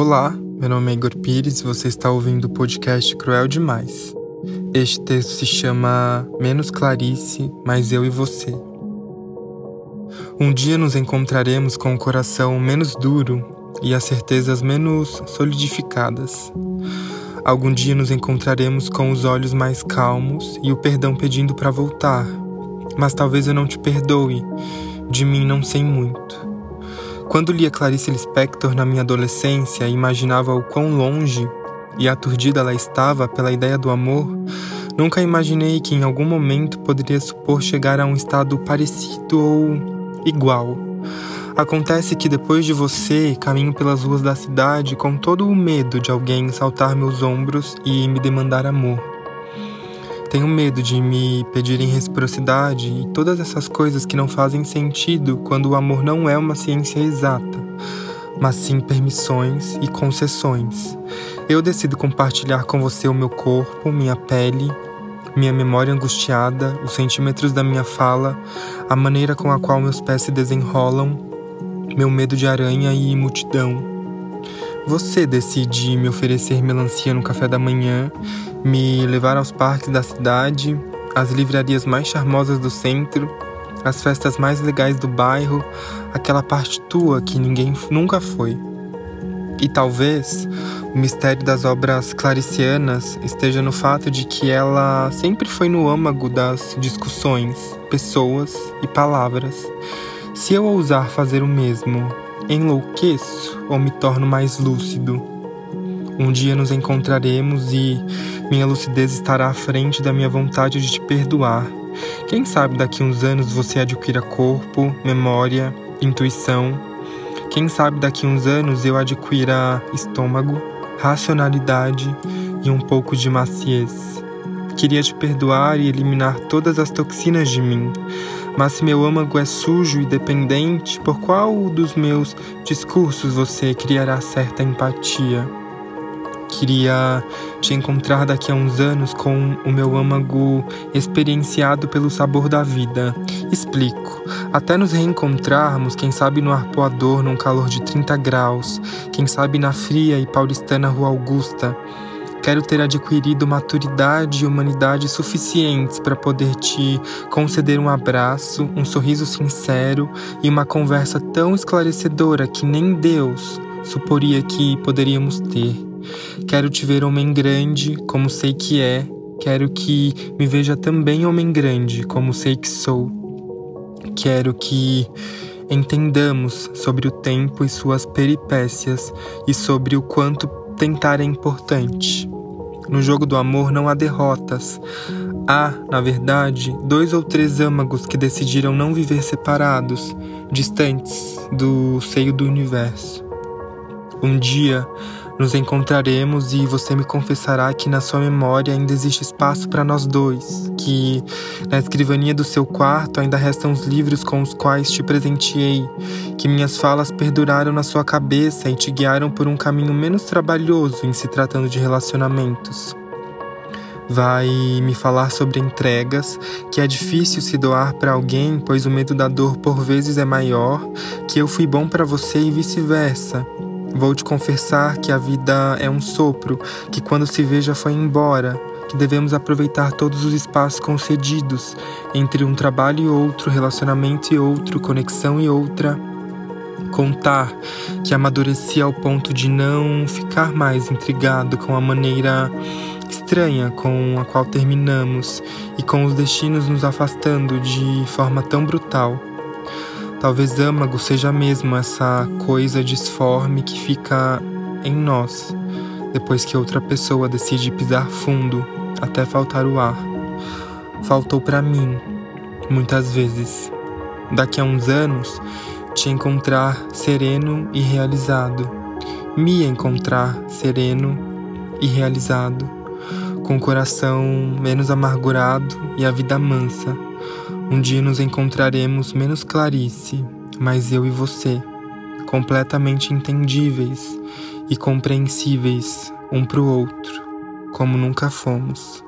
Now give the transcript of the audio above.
Olá, meu nome é Igor Pires e você está ouvindo o podcast Cruel Demais. Este texto se chama Menos Clarice, mais eu e você. Um dia nos encontraremos com o coração menos duro e as certezas menos solidificadas. Algum dia nos encontraremos com os olhos mais calmos e o perdão pedindo para voltar. Mas talvez eu não te perdoe, de mim não sei muito. Quando lia Clarice Lispector na minha adolescência e imaginava o quão longe e aturdida ela estava pela ideia do amor, nunca imaginei que em algum momento poderia supor chegar a um estado parecido ou igual. Acontece que depois de você, caminho pelas ruas da cidade com todo o medo de alguém saltar meus ombros e me demandar amor. Tenho medo de me pedirem reciprocidade e todas essas coisas que não fazem sentido quando o amor não é uma ciência exata, mas sim permissões e concessões. Eu decido compartilhar com você o meu corpo, minha pele, minha memória angustiada, os centímetros da minha fala, a maneira com a qual meus pés se desenrolam, meu medo de aranha e multidão. Você decide me oferecer melancia no café da manhã, me levar aos parques da cidade, às livrarias mais charmosas do centro, às festas mais legais do bairro, aquela parte tua que ninguém nunca foi. E talvez o mistério das obras claricianas esteja no fato de que ela sempre foi no âmago das discussões, pessoas e palavras. Se eu ousar fazer o mesmo, enlouqueço ou me torno mais lúcido? Um dia nos encontraremos e minha lucidez estará à frente da minha vontade de te perdoar. Quem sabe daqui uns anos você adquira corpo, memória, intuição. Quem sabe daqui uns anos eu adquira estômago, racionalidade e um pouco de maciez. Queria te perdoar e eliminar todas as toxinas de mim, mas se meu âmago é sujo e dependente, por qual dos meus discursos você criará certa empatia? Queria te encontrar daqui a uns anos com o meu âmago experienciado pelo sabor da vida. Explico. Até nos reencontrarmos, quem sabe no arpoador num calor de 30 graus, quem sabe na fria e paulistana Rua Augusta Quero ter adquirido maturidade e humanidade suficientes para poder te conceder um abraço, um sorriso sincero e uma conversa tão esclarecedora que nem Deus suporia que poderíamos ter. Quero te ver homem grande, como sei que é. Quero que me veja também homem grande, como sei que sou. Quero que entendamos sobre o tempo e suas peripécias e sobre o quanto tentar é importante. No jogo do amor não há derrotas. Há, na verdade, dois ou três âmagos que decidiram não viver separados, distantes do seio do universo. Um dia, nos encontraremos e você me confessará que na sua memória ainda existe espaço para nós dois, que na escrivaninha do seu quarto ainda restam os livros com os quais te presenteei, que minhas falas perduraram na sua cabeça e te guiaram por um caminho menos trabalhoso em se tratando de relacionamentos. Vai me falar sobre entregas, que é difícil se doar para alguém, pois o medo da dor por vezes é maior, que eu fui bom para você e vice-versa Vou te confessar que a vida é um sopro, que quando se vê já foi embora, que devemos aproveitar todos os espaços concedidos entre um trabalho e outro, relacionamento e outro, conexão e outra. Contar que amadureci ao ponto de não ficar mais intrigado com a maneira estranha com a qual terminamos e com os destinos nos afastando de forma tão brutal. Talvez âmago seja mesmo essa coisa disforme que fica em nós depois que outra pessoa decide pisar fundo até faltar o ar. Faltou para mim, muitas vezes. Daqui a uns anos, te encontrar sereno e realizado. Me encontrar sereno e realizado, com o coração menos amargurado e a vida mansa um dia nos encontraremos menos Clarice, mas eu e você, completamente entendíveis e compreensíveis um para o outro, como nunca fomos.